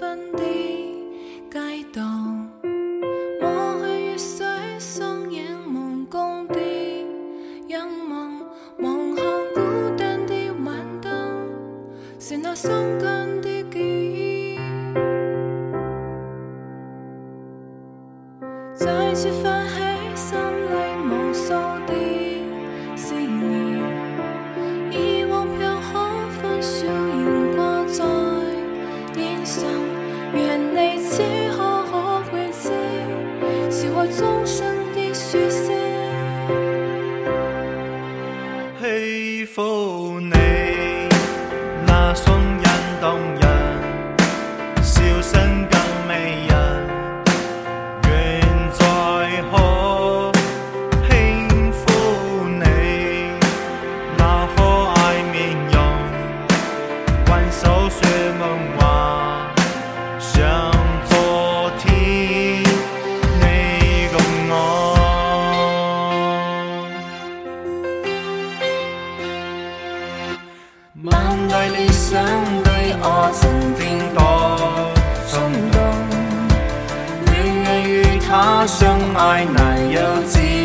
分的街道，抹去雨水，双眼望工地，仰望望向孤单的晚灯，是那伤感的记忆，再次这分。你此刻可会知，是我终心的说声，欺负你那双人动人。满带理想的我曾經多冲动，女人与他相爱难有自。